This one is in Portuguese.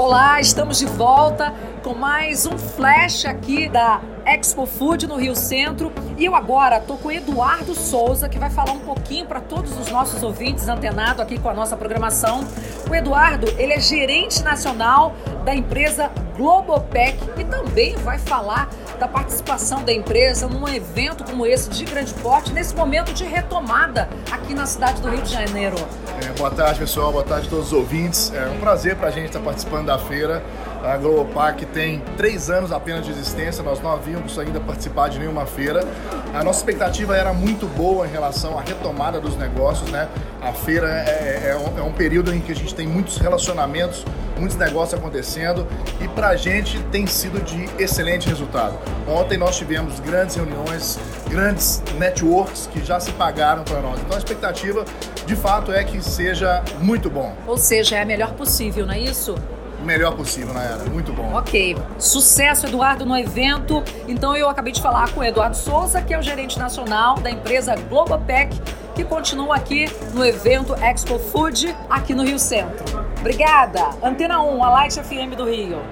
Olá, estamos de volta com mais um flash aqui da Expo Food no Rio Centro. E eu agora estou com Eduardo Souza, que vai falar um pouquinho para todos os nossos ouvintes antenados aqui com a nossa programação. O Eduardo, ele é gerente nacional da empresa Globopec e também vai falar da participação da empresa num evento como esse de grande porte, nesse momento de retomada aqui na cidade do Rio de Janeiro. É, boa tarde, pessoal. Boa tarde a todos os ouvintes. É um prazer para a gente estar participando da feira. A Globopac tem três anos apenas de existência, nós não havíamos ainda participado de nenhuma feira. A nossa expectativa era muito boa em relação à retomada dos negócios, né? A feira é, é, é um período em que a gente tem muitos relacionamentos, muitos negócios acontecendo e para a gente tem sido de excelente resultado. Ontem nós tivemos grandes reuniões, grandes networks que já se pagaram para nós. Então a expectativa de fato é que seja muito bom. Ou seja, é a melhor possível, não é isso? melhor possível na era. Muito bom. Ok. Sucesso, Eduardo, no evento. Então eu acabei de falar com o Eduardo Souza, que é o gerente nacional da empresa Globopec, que continua aqui no evento Expo Food, aqui no Rio Centro. Obrigada. Antena 1, a Light FM do Rio.